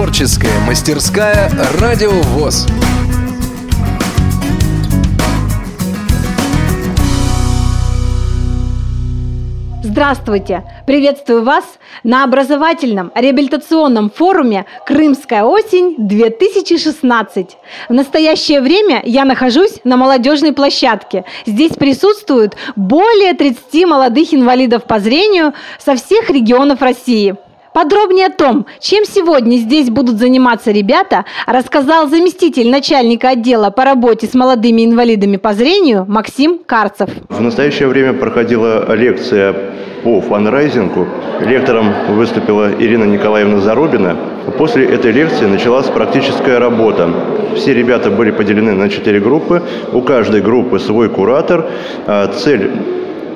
Творческая мастерская «Радио ВОЗ». Здравствуйте! Приветствую вас на образовательном реабилитационном форуме «Крымская осень-2016». В настоящее время я нахожусь на молодежной площадке. Здесь присутствуют более 30 молодых инвалидов по зрению со всех регионов России – Подробнее о том, чем сегодня здесь будут заниматься ребята, рассказал заместитель начальника отдела по работе с молодыми инвалидами по зрению Максим Карцев. В настоящее время проходила лекция по фанрайзингу. Лектором выступила Ирина Николаевна Зарубина. После этой лекции началась практическая работа. Все ребята были поделены на четыре группы. У каждой группы свой куратор. А цель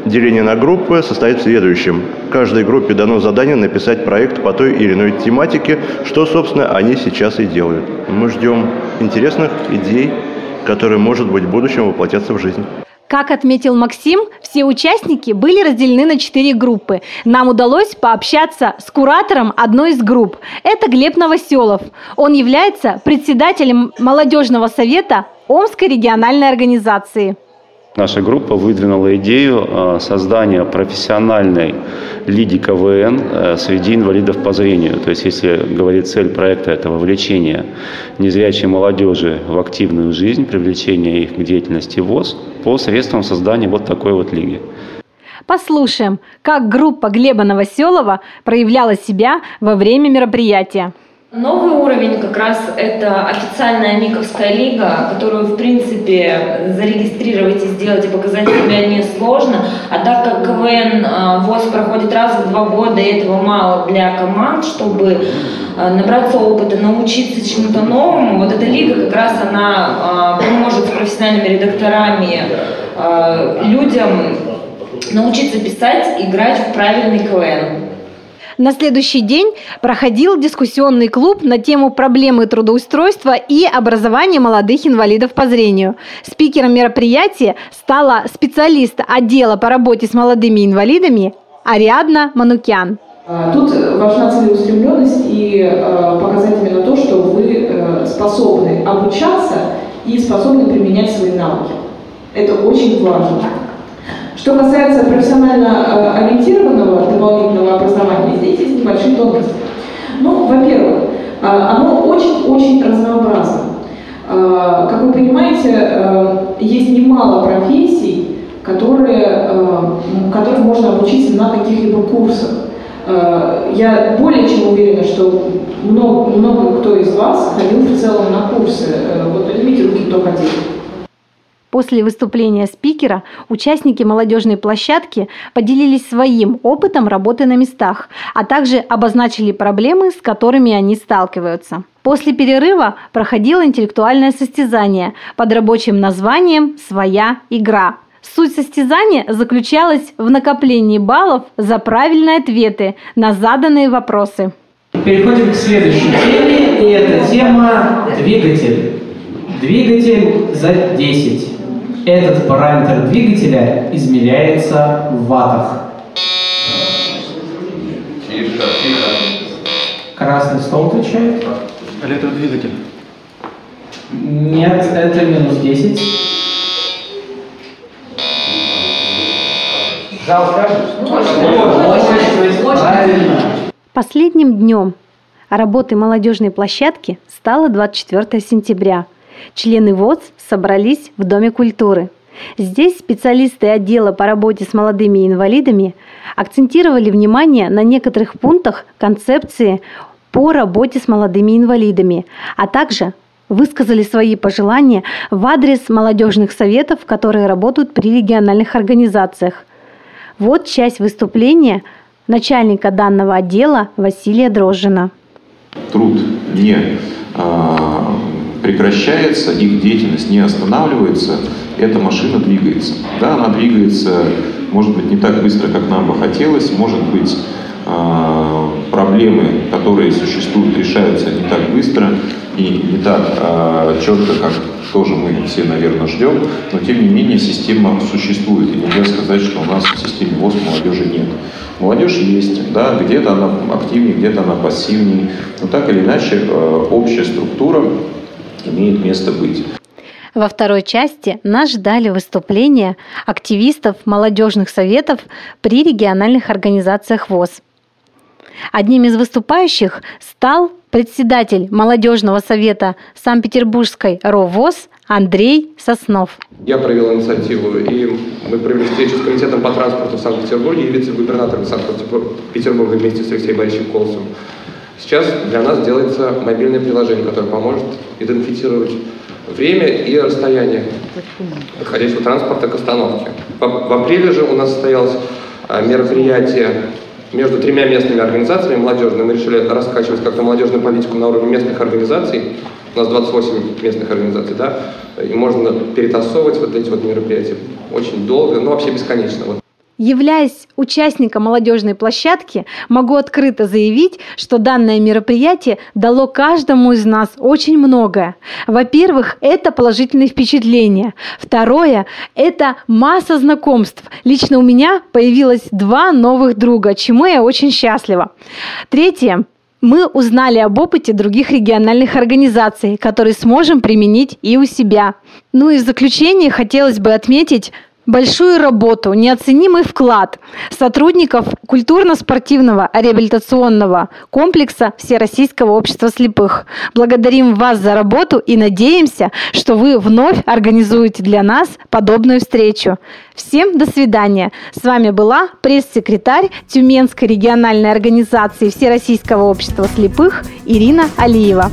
Деление на группы состоит в следующем. Каждой группе дано задание написать проект по той или иной тематике, что, собственно, они сейчас и делают. Мы ждем интересных идей, которые, может быть, в будущем воплотятся в жизнь. Как отметил Максим, все участники были разделены на четыре группы. Нам удалось пообщаться с куратором одной из групп. Это Глеб Новоселов. Он является председателем молодежного совета Омской региональной организации. Наша группа выдвинула идею э, создания профессиональной лиги КВН э, среди инвалидов по зрению. То есть, если говорить цель проекта, это вовлечение незрячей молодежи в активную жизнь, привлечение их к деятельности ВОЗ по средствам создания вот такой вот лиги. Послушаем, как группа Глеба Новоселова проявляла себя во время мероприятия. Новый уровень как раз это официальная Никовская лига, которую, в принципе, зарегистрировать и сделать и показать себя несложно. А так как КВН а, ВОЗ проходит раз в два года, и этого мало для команд, чтобы а, набраться опыта, научиться чему-то новому, вот эта лига как раз она а, поможет с профессиональными редакторами людям научиться писать, играть в правильный КВН. На следующий день проходил дискуссионный клуб на тему проблемы трудоустройства и образования молодых инвалидов по зрению. Спикером мероприятия стала специалист отдела по работе с молодыми инвалидами Ариадна Манукян. А, тут важна целеустремленность и э, показать именно то, что вы э, способны обучаться и способны применять свои навыки. Это очень важно. Что касается профессионально э, ориентированного дополнительного образования, здесь есть небольшие тонкости. Ну, во-первых, э, оно очень-очень разнообразно. Э, как вы понимаете, есть немало профессий, которые, которым можно обучиться на каких-либо курсах. Я более чем уверена, что много, много кто из вас ходил в целом на курсы. Вот поднимите руки, кто ходил. После выступления спикера участники молодежной площадки поделились своим опытом работы на местах, а также обозначили проблемы, с которыми они сталкиваются. После перерыва проходило интеллектуальное состязание под рабочим названием «Своя игра». Суть состязания заключалась в накоплении баллов за правильные ответы на заданные вопросы. Переходим к следующей теме, и это тема «Двигатель». Двигатель за 10. Этот параметр двигателя измеряется в ваттах. Тихо, тихо. Красный стол отвечает. Электродвигатель. Нет, это минус 10. Зал скажешь? Последним днем работы молодежной площадки стало 24 сентября – Члены ВОЗ собрались в Доме культуры. Здесь специалисты отдела по работе с молодыми инвалидами акцентировали внимание на некоторых пунктах концепции по работе с молодыми инвалидами, а также высказали свои пожелания в адрес молодежных советов, которые работают при региональных организациях. Вот часть выступления начальника данного отдела Василия Дрожжина. Труд не а, прекращается, их деятельность не останавливается, эта машина двигается. Да, она двигается, может быть, не так быстро, как нам бы хотелось, может быть, а, проблемы, которые существуют, решаются не так быстро и не так э, четко, как тоже мы все, наверное, ждем, но тем не менее система существует, и нельзя сказать, что у нас в системе ВОЗ молодежи нет. Молодежь есть, да, где-то она активнее, где-то она пассивнее, но так или иначе э, общая структура имеет место быть. Во второй части нас ждали выступления активистов молодежных советов при региональных организациях ВОЗ. Одним из выступающих стал председатель молодежного совета Санкт-Петербургской РОВОЗ Андрей Соснов. Я провел инициативу, и мы провели встречу с комитетом по транспорту в Санкт-Петербурге и вице-губернатором Санкт-Петербурга вместе с Алексеем Борисовичем Колосовым. Сейчас для нас делается мобильное приложение, которое поможет идентифицировать время и расстояние подходящего транспорта к остановке. В, в апреле же у нас состоялось а, мероприятие между тремя местными организациями молодежными. Мы решили раскачивать как-то молодежную политику на уровне местных организаций. У нас 28 местных организаций, да, и можно перетасовывать вот эти вот мероприятия очень долго, ну вообще бесконечно. Вот. Являясь участником молодежной площадки, могу открыто заявить, что данное мероприятие дало каждому из нас очень многое. Во-первых, это положительные впечатления. Второе, это масса знакомств. Лично у меня появилось два новых друга, чему я очень счастлива. Третье, мы узнали об опыте других региональных организаций, которые сможем применить и у себя. Ну и в заключение хотелось бы отметить, большую работу, неоценимый вклад сотрудников культурно-спортивного реабилитационного комплекса Всероссийского общества слепых. Благодарим вас за работу и надеемся, что вы вновь организуете для нас подобную встречу. Всем до свидания. С вами была пресс-секретарь Тюменской региональной организации Всероссийского общества слепых Ирина Алиева.